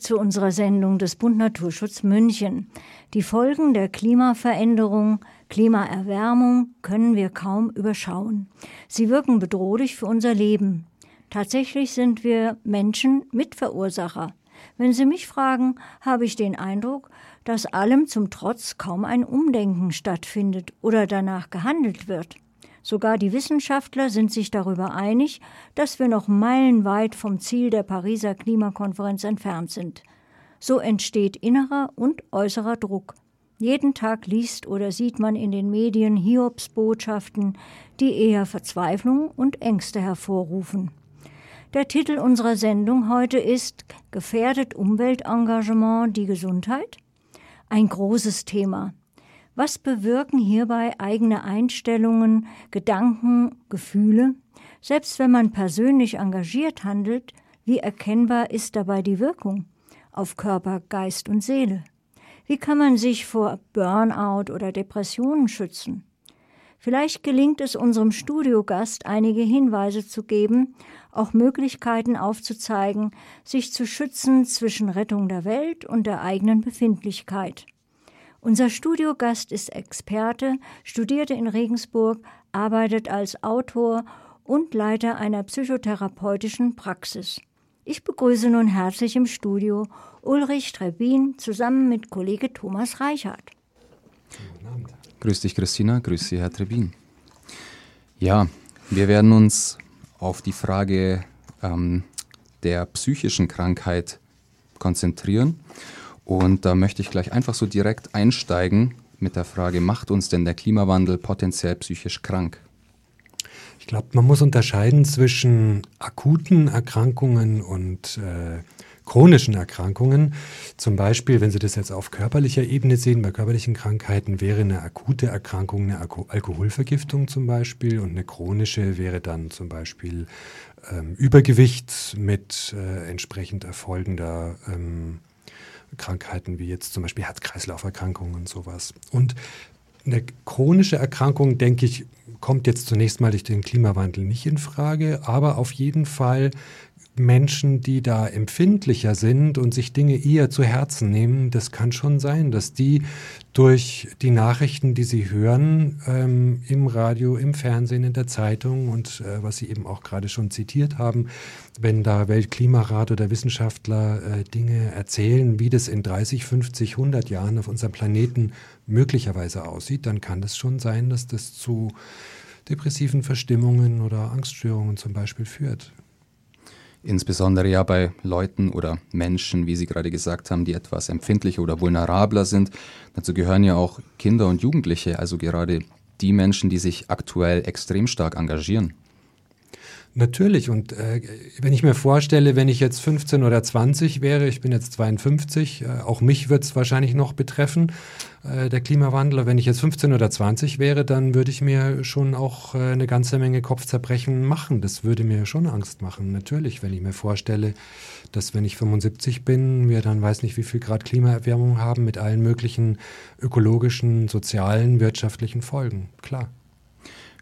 zu unserer Sendung des Bund Naturschutz München. Die Folgen der Klimaveränderung, Klimaerwärmung können wir kaum überschauen. Sie wirken bedrohlich für unser Leben. Tatsächlich sind wir Menschen Mitverursacher. Wenn Sie mich fragen, habe ich den Eindruck, dass allem zum Trotz kaum ein Umdenken stattfindet oder danach gehandelt wird. Sogar die Wissenschaftler sind sich darüber einig, dass wir noch meilenweit vom Ziel der Pariser Klimakonferenz entfernt sind. So entsteht innerer und äußerer Druck. Jeden Tag liest oder sieht man in den Medien Hiobsbotschaften, die eher Verzweiflung und Ängste hervorrufen. Der Titel unserer Sendung heute ist Gefährdet Umweltengagement die Gesundheit? Ein großes Thema. Was bewirken hierbei eigene Einstellungen, Gedanken, Gefühle? Selbst wenn man persönlich engagiert handelt, wie erkennbar ist dabei die Wirkung auf Körper, Geist und Seele? Wie kann man sich vor Burnout oder Depressionen schützen? Vielleicht gelingt es unserem Studiogast, einige Hinweise zu geben, auch Möglichkeiten aufzuzeigen, sich zu schützen zwischen Rettung der Welt und der eigenen Befindlichkeit. Unser Studiogast ist Experte, studierte in Regensburg, arbeitet als Autor und Leiter einer psychotherapeutischen Praxis. Ich begrüße nun herzlich im Studio Ulrich Trebin zusammen mit Kollege Thomas Reichert. Grüß dich, Christina. Grüß Sie, Herr Trebin. Ja, wir werden uns auf die Frage ähm, der psychischen Krankheit konzentrieren. Und da möchte ich gleich einfach so direkt einsteigen mit der Frage, macht uns denn der Klimawandel potenziell psychisch krank? Ich glaube, man muss unterscheiden zwischen akuten Erkrankungen und äh, chronischen Erkrankungen. Zum Beispiel, wenn Sie das jetzt auf körperlicher Ebene sehen, bei körperlichen Krankheiten wäre eine akute Erkrankung eine Alko Alkoholvergiftung zum Beispiel und eine chronische wäre dann zum Beispiel ähm, Übergewicht mit äh, entsprechend erfolgender ähm, Krankheiten wie jetzt zum Beispiel Herz-Kreislauf-Erkrankungen und sowas. Und eine chronische Erkrankung, denke ich, kommt jetzt zunächst mal durch den Klimawandel nicht in Frage, aber auf jeden Fall Menschen, die da empfindlicher sind und sich Dinge eher zu Herzen nehmen, das kann schon sein, dass die durch die Nachrichten, die sie hören, ähm, im Radio, im Fernsehen, in der Zeitung und äh, was Sie eben auch gerade schon zitiert haben, wenn da Weltklimarat oder Wissenschaftler äh, Dinge erzählen, wie das in 30, 50, 100 Jahren auf unserem Planeten möglicherweise aussieht, dann kann es schon sein, dass das zu depressiven Verstimmungen oder Angststörungen zum Beispiel führt. Insbesondere ja bei Leuten oder Menschen, wie Sie gerade gesagt haben, die etwas empfindlicher oder vulnerabler sind. Dazu gehören ja auch Kinder und Jugendliche, also gerade die Menschen, die sich aktuell extrem stark engagieren. Natürlich. Und äh, wenn ich mir vorstelle, wenn ich jetzt 15 oder 20 wäre, ich bin jetzt 52, äh, auch mich wird es wahrscheinlich noch betreffen, äh, der Klimawandel. Wenn ich jetzt 15 oder 20 wäre, dann würde ich mir schon auch äh, eine ganze Menge Kopfzerbrechen machen. Das würde mir schon Angst machen. Natürlich, wenn ich mir vorstelle, dass wenn ich 75 bin, wir dann weiß nicht, wie viel Grad Klimaerwärmung haben mit allen möglichen ökologischen, sozialen, wirtschaftlichen Folgen. Klar.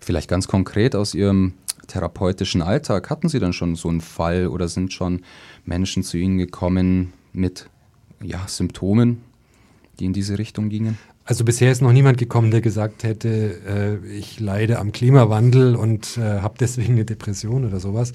Vielleicht ganz konkret aus Ihrem therapeutischen Alltag? Hatten Sie dann schon so einen Fall oder sind schon Menschen zu Ihnen gekommen mit ja, Symptomen, die in diese Richtung gingen? Also bisher ist noch niemand gekommen, der gesagt hätte, äh, ich leide am Klimawandel und äh, habe deswegen eine Depression oder sowas.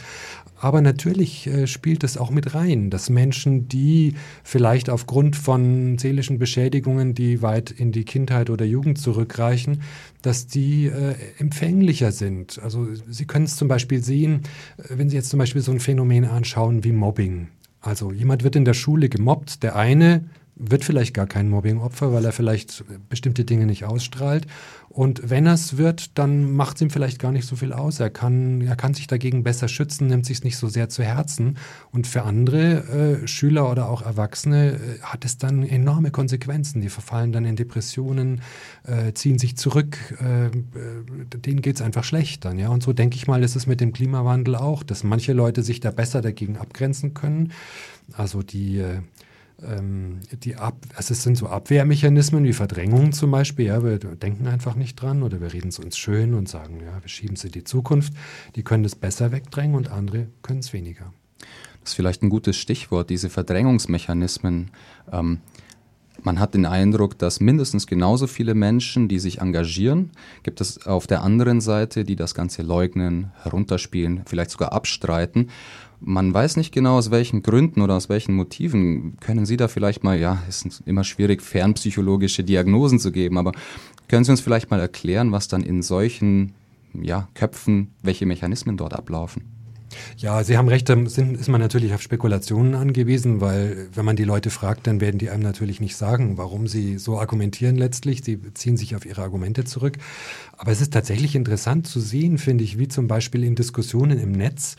Aber natürlich äh, spielt es auch mit rein, dass Menschen, die vielleicht aufgrund von seelischen Beschädigungen, die weit in die Kindheit oder Jugend zurückreichen, dass die äh, empfänglicher sind. Also Sie können es zum Beispiel sehen, wenn Sie jetzt zum Beispiel so ein Phänomen anschauen wie Mobbing. Also jemand wird in der Schule gemobbt, der eine wird vielleicht gar kein Mobbingopfer, weil er vielleicht bestimmte Dinge nicht ausstrahlt. Und wenn er es wird, dann macht es ihm vielleicht gar nicht so viel aus. Er kann, er kann sich dagegen besser schützen, nimmt sich nicht so sehr zu Herzen. Und für andere äh, Schüler oder auch Erwachsene äh, hat es dann enorme Konsequenzen. Die verfallen dann in Depressionen, äh, ziehen sich zurück, äh, äh, denen geht es einfach schlecht dann. Ja? Und so denke ich mal, ist es mit dem Klimawandel auch, dass manche Leute sich da besser dagegen abgrenzen können. Also die äh, die Ab also es sind so Abwehrmechanismen wie Verdrängung zum Beispiel. Ja, wir denken einfach nicht dran oder wir reden es uns schön und sagen, ja, wir schieben es in die Zukunft. Die können es besser wegdrängen und andere können es weniger. Das ist vielleicht ein gutes Stichwort, diese Verdrängungsmechanismen. Ähm, man hat den Eindruck, dass mindestens genauso viele Menschen, die sich engagieren, gibt es auf der anderen Seite, die das Ganze leugnen, herunterspielen, vielleicht sogar abstreiten. Man weiß nicht genau, aus welchen Gründen oder aus welchen Motiven. Können Sie da vielleicht mal, ja, es ist immer schwierig, fernpsychologische Diagnosen zu geben, aber können Sie uns vielleicht mal erklären, was dann in solchen ja, Köpfen, welche Mechanismen dort ablaufen? Ja, Sie haben recht, da ist man natürlich auf Spekulationen angewiesen, weil wenn man die Leute fragt, dann werden die einem natürlich nicht sagen, warum sie so argumentieren letztlich. Sie ziehen sich auf ihre Argumente zurück. Aber es ist tatsächlich interessant zu sehen, finde ich, wie zum Beispiel in Diskussionen im Netz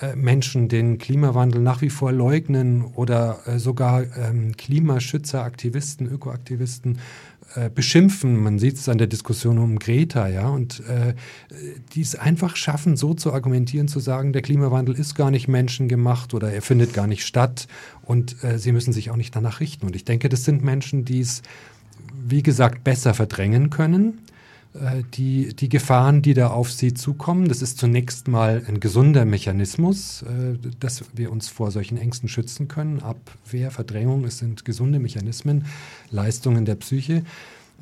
äh, Menschen den Klimawandel nach wie vor leugnen oder äh, sogar ähm, Klimaschützer, Aktivisten, Ökoaktivisten äh, beschimpfen. Man sieht es an der Diskussion um Greta, ja, und äh, die es einfach schaffen, so zu argumentieren, zu sagen, der Klimawandel ist gar nicht menschengemacht oder er findet gar nicht statt und äh, sie müssen sich auch nicht danach richten. Und ich denke, das sind Menschen, die es, wie gesagt, besser verdrängen können die, die Gefahren, die da auf sie zukommen. Das ist zunächst mal ein gesunder Mechanismus, äh, dass wir uns vor solchen Ängsten schützen können. Abwehr, Verdrängung, es sind gesunde Mechanismen, Leistungen der Psyche.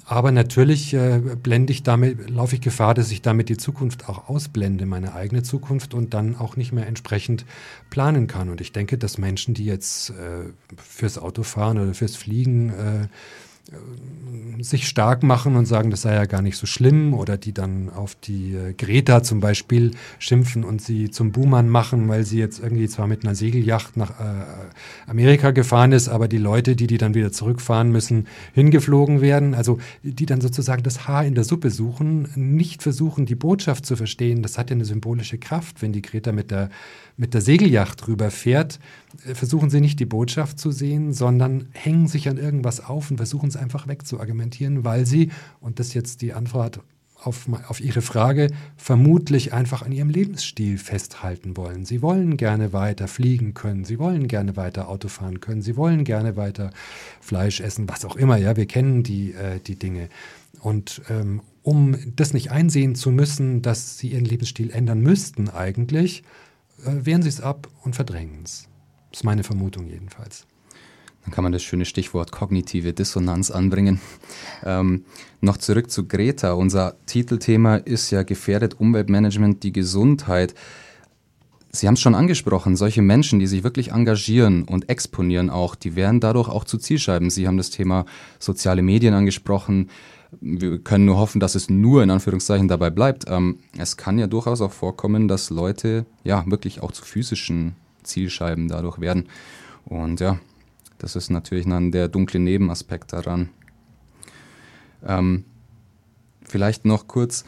Aber natürlich äh, blende ich damit, laufe ich Gefahr, dass ich damit die Zukunft auch ausblende, meine eigene Zukunft und dann auch nicht mehr entsprechend planen kann. Und ich denke, dass Menschen, die jetzt äh, fürs Autofahren oder fürs Fliegen äh, äh, sich stark machen und sagen, das sei ja gar nicht so schlimm oder die dann auf die äh, Greta zum Beispiel schimpfen und sie zum Buhmann machen, weil sie jetzt irgendwie zwar mit einer Segelyacht nach äh, Amerika gefahren ist, aber die Leute, die die dann wieder zurückfahren müssen, hingeflogen werden. Also die dann sozusagen das Haar in der Suppe suchen, nicht versuchen, die Botschaft zu verstehen. Das hat ja eine symbolische Kraft, wenn die Greta mit der mit der Segelyacht rüberfährt, äh, versuchen sie nicht die Botschaft zu sehen, sondern hängen sich an irgendwas auf und versuchen es einfach wegzuargumentieren, weil sie, und das jetzt die Antwort auf, auf Ihre Frage, vermutlich einfach an ihrem Lebensstil festhalten wollen. Sie wollen gerne weiter fliegen können, sie wollen gerne weiter Auto fahren können, sie wollen gerne weiter Fleisch essen, was auch immer. Ja, wir kennen die, äh, die Dinge. Und ähm, um das nicht einsehen zu müssen, dass sie ihren Lebensstil ändern müssten eigentlich, äh, wehren sie es ab und verdrängen es. Das ist meine Vermutung jedenfalls. Dann kann man das schöne Stichwort kognitive Dissonanz anbringen. Ähm, noch zurück zu Greta. Unser Titelthema ist ja gefährdet Umweltmanagement die Gesundheit. Sie haben es schon angesprochen, solche Menschen, die sich wirklich engagieren und exponieren auch, die werden dadurch auch zu Zielscheiben. Sie haben das Thema soziale Medien angesprochen wir können nur hoffen, dass es nur in Anführungszeichen dabei bleibt. Ähm, es kann ja durchaus auch vorkommen, dass Leute ja wirklich auch zu physischen Zielscheiben dadurch werden. Und ja, das ist natürlich dann der dunkle Nebenaspekt daran. Ähm, vielleicht noch kurz,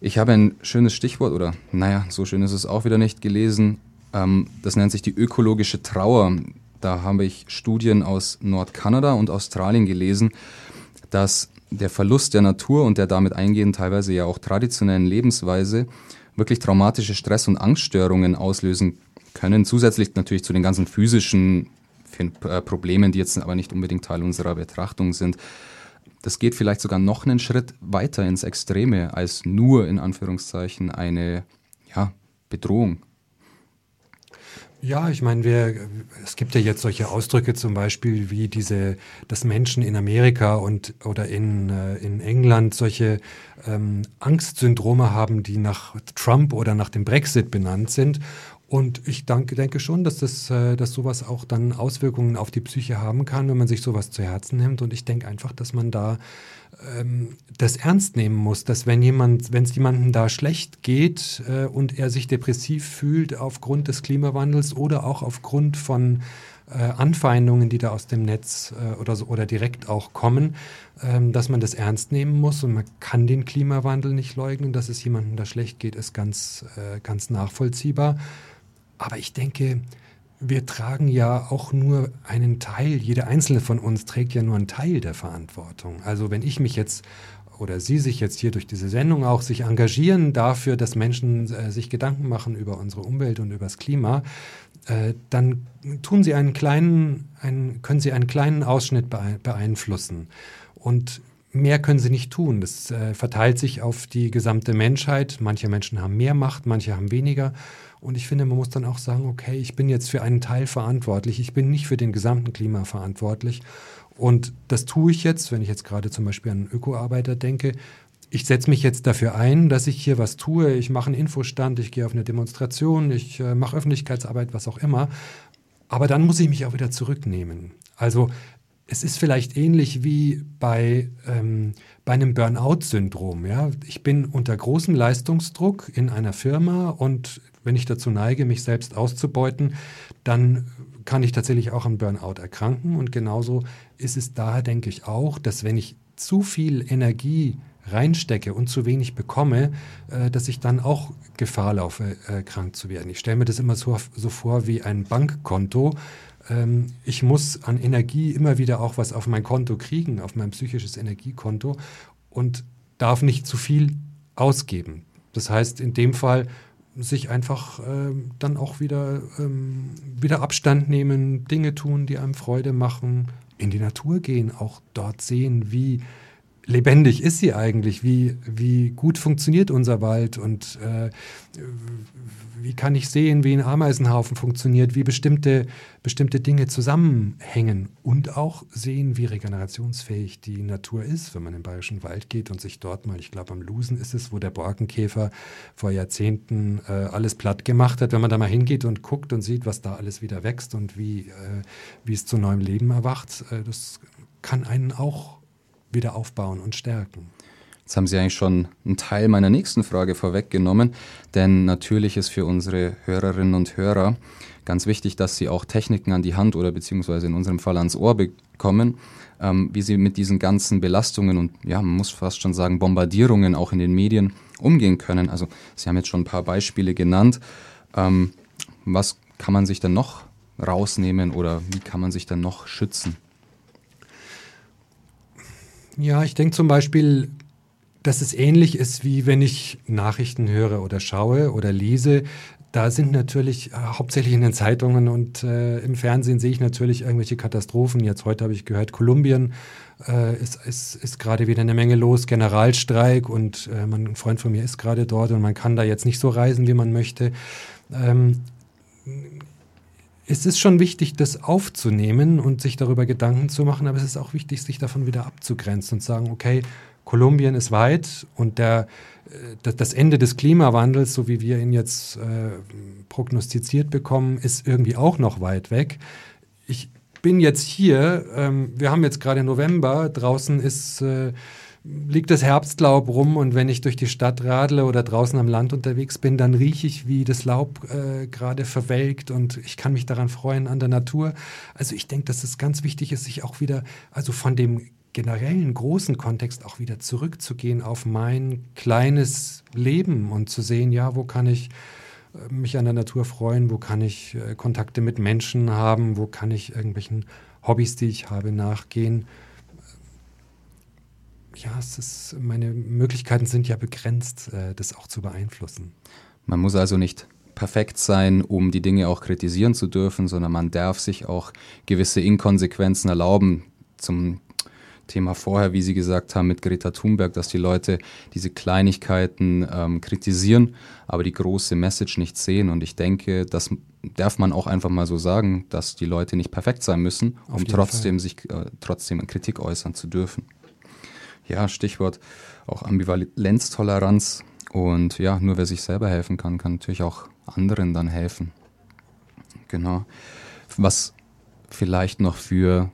ich habe ein schönes Stichwort, oder naja, so schön ist es auch wieder nicht gelesen. Ähm, das nennt sich die ökologische Trauer. Da habe ich Studien aus Nordkanada und Australien gelesen, dass der Verlust der Natur und der damit eingehenden teilweise ja auch traditionellen Lebensweise wirklich traumatische Stress- und Angststörungen auslösen können, zusätzlich natürlich zu den ganzen physischen äh, Problemen, die jetzt aber nicht unbedingt Teil unserer Betrachtung sind. Das geht vielleicht sogar noch einen Schritt weiter ins Extreme als nur in Anführungszeichen eine ja, Bedrohung. Ja, ich meine, wir, es gibt ja jetzt solche Ausdrücke zum Beispiel wie diese, dass Menschen in Amerika und oder in, äh, in England solche ähm, Angstsyndrome haben, die nach Trump oder nach dem Brexit benannt sind. Und ich denke, denke schon, dass, das, äh, dass sowas auch dann Auswirkungen auf die Psyche haben kann, wenn man sich sowas zu Herzen nimmt. Und ich denke einfach, dass man da ähm, das ernst nehmen muss, dass wenn jemand, wenn es jemandem da schlecht geht äh, und er sich depressiv fühlt aufgrund des Klimawandels oder auch aufgrund von äh, Anfeindungen, die da aus dem Netz äh, oder so oder direkt auch kommen, ähm, dass man das ernst nehmen muss und man kann den Klimawandel nicht leugnen, dass es jemandem da schlecht geht, ist ganz, äh, ganz nachvollziehbar. Aber ich denke, wir tragen ja auch nur einen Teil, jeder einzelne von uns trägt ja nur einen Teil der Verantwortung. Also wenn ich mich jetzt oder Sie sich jetzt hier durch diese Sendung auch sich engagieren dafür, dass Menschen äh, sich Gedanken machen über unsere Umwelt und über das Klima, äh, dann tun Sie einen kleinen, einen, können Sie einen kleinen Ausschnitt beeinflussen. Und mehr können sie nicht tun. Das äh, verteilt sich auf die gesamte Menschheit. Manche Menschen haben mehr Macht, manche haben weniger. Und ich finde, man muss dann auch sagen, okay, ich bin jetzt für einen Teil verantwortlich. Ich bin nicht für den gesamten Klima verantwortlich. Und das tue ich jetzt, wenn ich jetzt gerade zum Beispiel an Ökoarbeiter denke. Ich setze mich jetzt dafür ein, dass ich hier was tue. Ich mache einen Infostand, ich gehe auf eine Demonstration, ich äh, mache Öffentlichkeitsarbeit, was auch immer. Aber dann muss ich mich auch wieder zurücknehmen. Also es ist vielleicht ähnlich wie bei, ähm, bei einem Burnout-Syndrom. Ja? Ich bin unter großem Leistungsdruck in einer Firma und wenn ich dazu neige, mich selbst auszubeuten, dann kann ich tatsächlich auch an Burnout erkranken. Und genauso ist es daher, denke ich, auch, dass wenn ich zu viel Energie reinstecke und zu wenig bekomme, äh, dass ich dann auch Gefahr laufe, äh, krank zu werden. Ich stelle mir das immer so, so vor wie ein Bankkonto ähm, ich muss an Energie immer wieder auch was auf mein Konto kriegen, auf mein psychisches Energiekonto und darf nicht zu viel ausgeben. Das heißt, in dem Fall sich einfach äh, dann auch wieder, ähm, wieder Abstand nehmen, Dinge tun, die einem Freude machen, in die Natur gehen, auch dort sehen, wie lebendig ist sie eigentlich, wie, wie gut funktioniert unser Wald? Und äh, wie kann ich sehen, wie ein Ameisenhaufen funktioniert, wie bestimmte, bestimmte Dinge zusammenhängen? Und auch sehen, wie regenerationsfähig die Natur ist, wenn man im Bayerischen Wald geht und sich dort mal, ich glaube am Lusen ist es, wo der Borkenkäfer vor Jahrzehnten äh, alles platt gemacht hat, wenn man da mal hingeht und guckt und sieht, was da alles wieder wächst und wie, äh, wie es zu neuem Leben erwacht, äh, das kann einen auch wieder aufbauen und stärken. Jetzt haben Sie eigentlich schon einen Teil meiner nächsten Frage vorweggenommen, denn natürlich ist für unsere Hörerinnen und Hörer ganz wichtig, dass sie auch Techniken an die Hand oder beziehungsweise in unserem Fall ans Ohr bekommen, ähm, wie sie mit diesen ganzen Belastungen und ja, man muss fast schon sagen Bombardierungen auch in den Medien umgehen können. Also Sie haben jetzt schon ein paar Beispiele genannt. Ähm, was kann man sich dann noch rausnehmen oder wie kann man sich dann noch schützen? Ja, ich denke zum Beispiel, dass es ähnlich ist, wie wenn ich Nachrichten höre oder schaue oder lese. Da sind natürlich äh, hauptsächlich in den Zeitungen und äh, im Fernsehen sehe ich natürlich irgendwelche Katastrophen. Jetzt heute habe ich gehört, Kolumbien äh, ist, ist, ist gerade wieder eine Menge los, Generalstreik und äh, mein, ein Freund von mir ist gerade dort und man kann da jetzt nicht so reisen, wie man möchte. Ähm, es ist schon wichtig, das aufzunehmen und sich darüber Gedanken zu machen, aber es ist auch wichtig, sich davon wieder abzugrenzen und sagen, okay, Kolumbien ist weit und der, äh, das Ende des Klimawandels, so wie wir ihn jetzt äh, prognostiziert bekommen, ist irgendwie auch noch weit weg. Ich bin jetzt hier, ähm, wir haben jetzt gerade November, draußen ist, äh, liegt das Herbstlaub rum und wenn ich durch die Stadt radle oder draußen am Land unterwegs bin, dann rieche ich, wie das Laub äh, gerade verwelkt und ich kann mich daran freuen an der Natur. Also ich denke, dass es ganz wichtig ist, sich auch wieder, also von dem generellen großen Kontext auch wieder zurückzugehen auf mein kleines Leben und zu sehen, ja, wo kann ich äh, mich an der Natur freuen, wo kann ich äh, Kontakte mit Menschen haben, wo kann ich irgendwelchen Hobbys, die ich habe, nachgehen. Ja, es ist, meine Möglichkeiten sind ja begrenzt, äh, das auch zu beeinflussen. Man muss also nicht perfekt sein, um die Dinge auch kritisieren zu dürfen, sondern man darf sich auch gewisse Inkonsequenzen erlauben. Zum Thema vorher, wie Sie gesagt haben, mit Greta Thunberg, dass die Leute diese Kleinigkeiten ähm, kritisieren, aber die große Message nicht sehen. Und ich denke, das darf man auch einfach mal so sagen, dass die Leute nicht perfekt sein müssen, um trotzdem Fall. sich äh, trotzdem Kritik äußern zu dürfen. Ja, Stichwort auch Ambivalenztoleranz. Und ja, nur wer sich selber helfen kann, kann natürlich auch anderen dann helfen. Genau. Was vielleicht noch für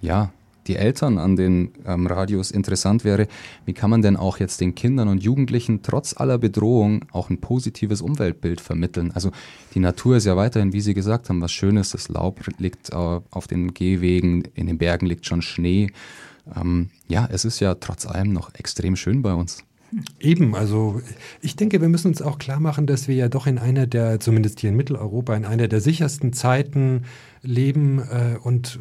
ja, die Eltern an den ähm, Radios interessant wäre, wie kann man denn auch jetzt den Kindern und Jugendlichen trotz aller Bedrohung auch ein positives Umweltbild vermitteln? Also die Natur ist ja weiterhin, wie Sie gesagt haben, was Schönes. Das Laub liegt äh, auf den Gehwegen, in den Bergen liegt schon Schnee. Ähm, ja, es ist ja trotz allem noch extrem schön bei uns. Eben, also ich denke, wir müssen uns auch klar machen, dass wir ja doch in einer der, zumindest hier in Mitteleuropa, in einer der sichersten Zeiten leben. Äh, und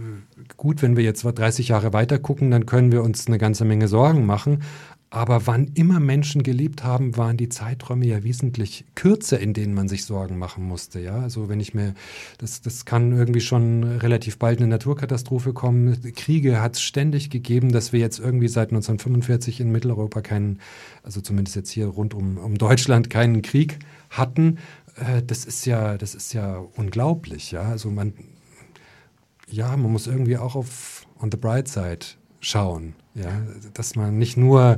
gut, wenn wir jetzt 30 Jahre weiter gucken, dann können wir uns eine ganze Menge Sorgen machen. Aber wann immer Menschen gelebt haben, waren die Zeiträume ja wesentlich kürzer, in denen man sich Sorgen machen musste. Ja, also wenn ich mir, das, das kann irgendwie schon relativ bald eine Naturkatastrophe kommen. Kriege hat es ständig gegeben, dass wir jetzt irgendwie seit 1945 in Mitteleuropa keinen, also zumindest jetzt hier rund um, um Deutschland keinen Krieg hatten. Äh, das ist ja, das ist ja unglaublich. Ja, also man, ja, man muss irgendwie auch auf on the bright side schauen. Ja, dass man nicht nur,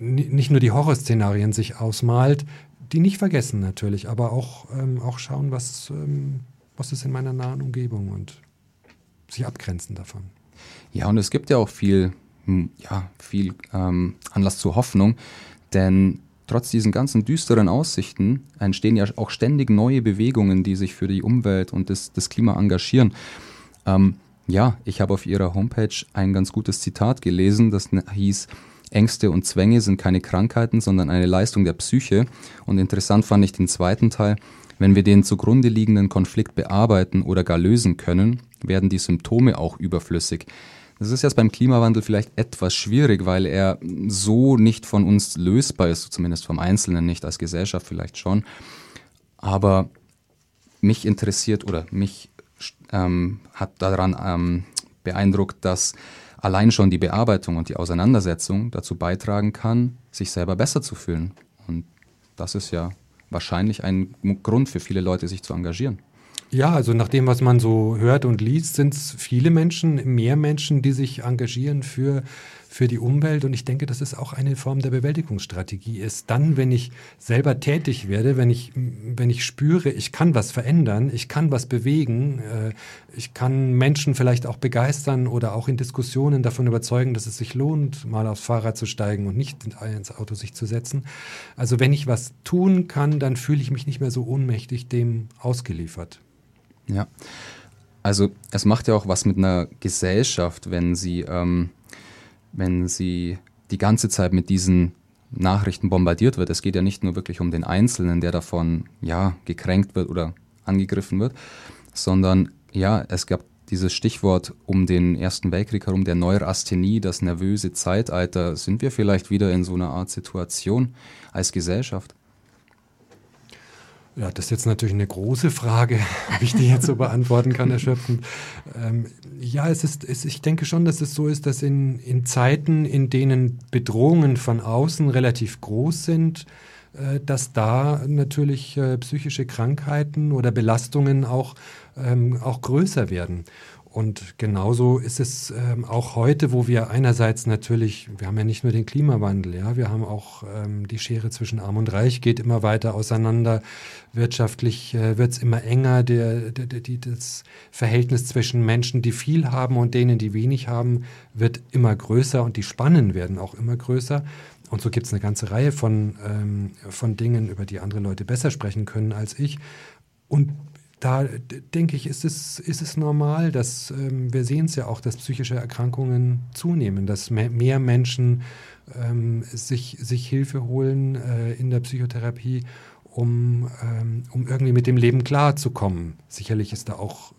nicht nur die Horrorszenarien sich ausmalt, die nicht vergessen natürlich, aber auch, ähm, auch schauen, was, ähm, was ist in meiner nahen Umgebung und sich abgrenzen davon. Ja, und es gibt ja auch viel, hm, ja, viel ähm, Anlass zur Hoffnung, denn trotz diesen ganzen düsteren Aussichten entstehen ja auch ständig neue Bewegungen, die sich für die Umwelt und das, das Klima engagieren. Ähm, ja, ich habe auf Ihrer Homepage ein ganz gutes Zitat gelesen, das hieß, Ängste und Zwänge sind keine Krankheiten, sondern eine Leistung der Psyche. Und interessant fand ich den zweiten Teil, wenn wir den zugrunde liegenden Konflikt bearbeiten oder gar lösen können, werden die Symptome auch überflüssig. Das ist jetzt beim Klimawandel vielleicht etwas schwierig, weil er so nicht von uns lösbar ist, zumindest vom Einzelnen nicht, als Gesellschaft vielleicht schon. Aber mich interessiert oder mich ähm, hat daran ähm, beeindruckt, dass allein schon die Bearbeitung und die Auseinandersetzung dazu beitragen kann, sich selber besser zu fühlen. Und das ist ja wahrscheinlich ein Grund für viele Leute, sich zu engagieren. Ja, also nach dem, was man so hört und liest, sind es viele Menschen, mehr Menschen, die sich engagieren für für die Umwelt. Und ich denke, dass es auch eine Form der Bewältigungsstrategie ist. Dann, wenn ich selber tätig werde, wenn ich, wenn ich spüre, ich kann was verändern, ich kann was bewegen, äh, ich kann Menschen vielleicht auch begeistern oder auch in Diskussionen davon überzeugen, dass es sich lohnt, mal aufs Fahrrad zu steigen und nicht ins Auto sich zu setzen. Also wenn ich was tun kann, dann fühle ich mich nicht mehr so ohnmächtig dem ausgeliefert. Ja. Also es macht ja auch was mit einer Gesellschaft, wenn sie ähm, wenn sie die ganze Zeit mit diesen Nachrichten bombardiert wird. Es geht ja nicht nur wirklich um den Einzelnen, der davon ja gekränkt wird oder angegriffen wird, sondern ja, es gab dieses Stichwort um den Ersten Weltkrieg herum, der Neurasthenie, das nervöse Zeitalter. Sind wir vielleicht wieder in so einer Art Situation als Gesellschaft? Ja, das ist jetzt natürlich eine große Frage, ob ich die jetzt so beantworten kann, erschöpfend. Ähm, ja, es ist, es, ich denke schon, dass es so ist, dass in, in Zeiten, in denen Bedrohungen von außen relativ groß sind, äh, dass da natürlich äh, psychische Krankheiten oder Belastungen auch, ähm, auch größer werden. Und genauso ist es ähm, auch heute, wo wir einerseits natürlich, wir haben ja nicht nur den Klimawandel, ja, wir haben auch ähm, die Schere zwischen Arm und Reich geht immer weiter auseinander. Wirtschaftlich äh, wird es immer enger. Der, der, der, die, das Verhältnis zwischen Menschen, die viel haben und denen, die wenig haben, wird immer größer und die Spannen werden auch immer größer. Und so gibt es eine ganze Reihe von, ähm, von Dingen, über die andere Leute besser sprechen können als ich. Und da denke ich, ist es, ist es normal, dass ähm, wir sehen es ja auch, dass psychische Erkrankungen zunehmen, dass mehr, mehr Menschen ähm, sich, sich Hilfe holen äh, in der Psychotherapie, um, ähm, um irgendwie mit dem Leben klarzukommen. Sicherlich ist da auch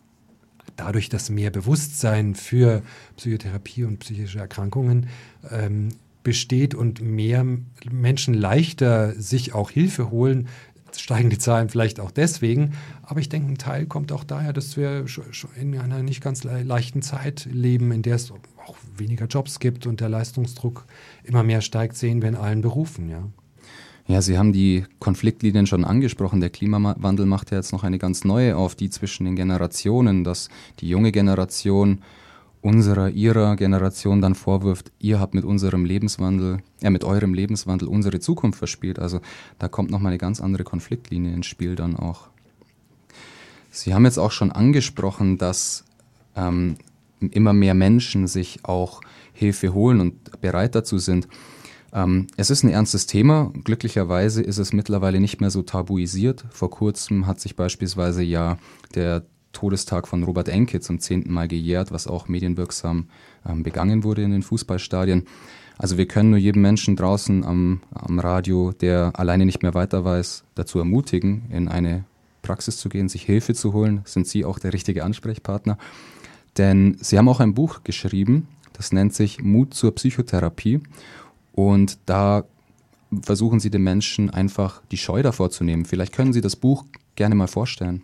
dadurch, dass mehr Bewusstsein für Psychotherapie und psychische Erkrankungen ähm, besteht und mehr Menschen leichter sich auch Hilfe holen, steigen die Zahlen vielleicht auch deswegen. Aber ich denke, ein Teil kommt auch daher, dass wir in einer nicht ganz leichten Zeit leben, in der es auch weniger Jobs gibt und der Leistungsdruck immer mehr steigt, sehen wir in allen Berufen, ja. Ja, Sie haben die Konfliktlinien schon angesprochen. Der Klimawandel macht ja jetzt noch eine ganz neue auf, die zwischen den Generationen, dass die junge Generation unserer, ihrer Generation dann vorwirft, ihr habt mit unserem Lebenswandel, äh, mit eurem Lebenswandel unsere Zukunft verspielt. Also da kommt nochmal eine ganz andere Konfliktlinie ins Spiel dann auch. Sie haben jetzt auch schon angesprochen, dass ähm, immer mehr Menschen sich auch Hilfe holen und bereit dazu sind. Ähm, es ist ein ernstes Thema. Glücklicherweise ist es mittlerweile nicht mehr so tabuisiert. Vor kurzem hat sich beispielsweise ja der Todestag von Robert Enke zum zehnten Mal gejährt, was auch medienwirksam ähm, begangen wurde in den Fußballstadien. Also wir können nur jedem Menschen draußen am, am Radio, der alleine nicht mehr weiter weiß, dazu ermutigen, in eine Praxis zu gehen, sich Hilfe zu holen. Sind Sie auch der richtige Ansprechpartner? Denn Sie haben auch ein Buch geschrieben, das nennt sich Mut zur Psychotherapie. Und da versuchen Sie den Menschen einfach die Scheu davor zu nehmen. Vielleicht können Sie das Buch gerne mal vorstellen.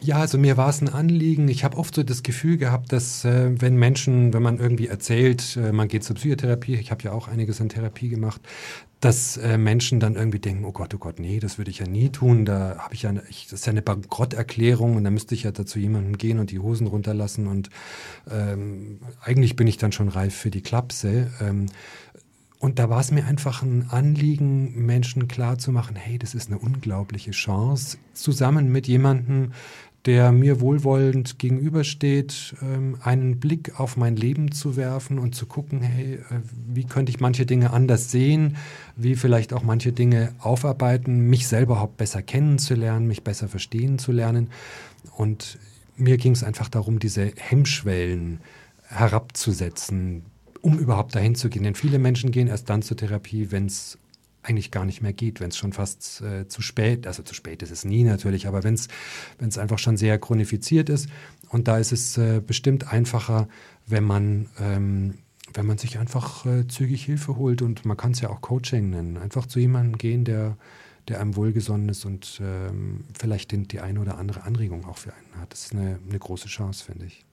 Ja, also mir war es ein Anliegen. Ich habe oft so das Gefühl gehabt, dass äh, wenn Menschen, wenn man irgendwie erzählt, äh, man geht zur Psychotherapie, ich habe ja auch einiges an Therapie gemacht, dass äh, Menschen dann irgendwie denken, oh Gott, oh Gott, nee, das würde ich ja nie tun. Da habe ich ja, ich, das ist ja eine Bankrotterklärung und da müsste ich ja dazu jemandem gehen und die Hosen runterlassen und ähm, eigentlich bin ich dann schon reif für die Klapse. Ähm, und da war es mir einfach ein Anliegen, Menschen klarzumachen, hey, das ist eine unglaubliche Chance, zusammen mit jemandem, der mir wohlwollend gegenübersteht, ähm, einen Blick auf mein Leben zu werfen und zu gucken, hey, äh, wie könnte ich manche Dinge anders sehen, wie vielleicht auch manche Dinge aufarbeiten, mich selber überhaupt besser kennenzulernen, mich besser verstehen zu lernen. Und mir ging es einfach darum, diese Hemmschwellen herabzusetzen, um überhaupt dahin zu gehen. Denn viele Menschen gehen erst dann zur Therapie, wenn es eigentlich gar nicht mehr geht, wenn es schon fast äh, zu spät, also zu spät ist es nie natürlich, aber wenn es einfach schon sehr chronifiziert ist. Und da ist es äh, bestimmt einfacher, wenn man, ähm, wenn man sich einfach äh, zügig Hilfe holt und man kann es ja auch Coaching nennen. Einfach zu jemandem gehen, der, der einem wohlgesonnen ist und ähm, vielleicht den, die eine oder andere Anregung auch für einen hat. Das ist eine, eine große Chance, finde ich.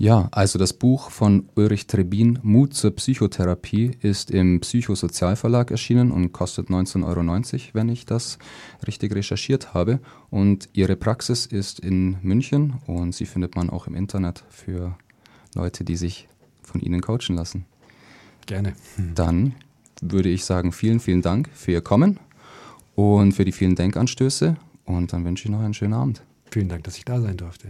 Ja, also das Buch von Ulrich Trebin, Mut zur Psychotherapie, ist im Psychosozialverlag erschienen und kostet 19,90 Euro, wenn ich das richtig recherchiert habe. Und ihre Praxis ist in München und sie findet man auch im Internet für Leute, die sich von ihnen coachen lassen. Gerne. Hm. Dann würde ich sagen, vielen, vielen Dank für Ihr Kommen und für die vielen Denkanstöße und dann wünsche ich noch einen schönen Abend. Vielen Dank, dass ich da sein durfte.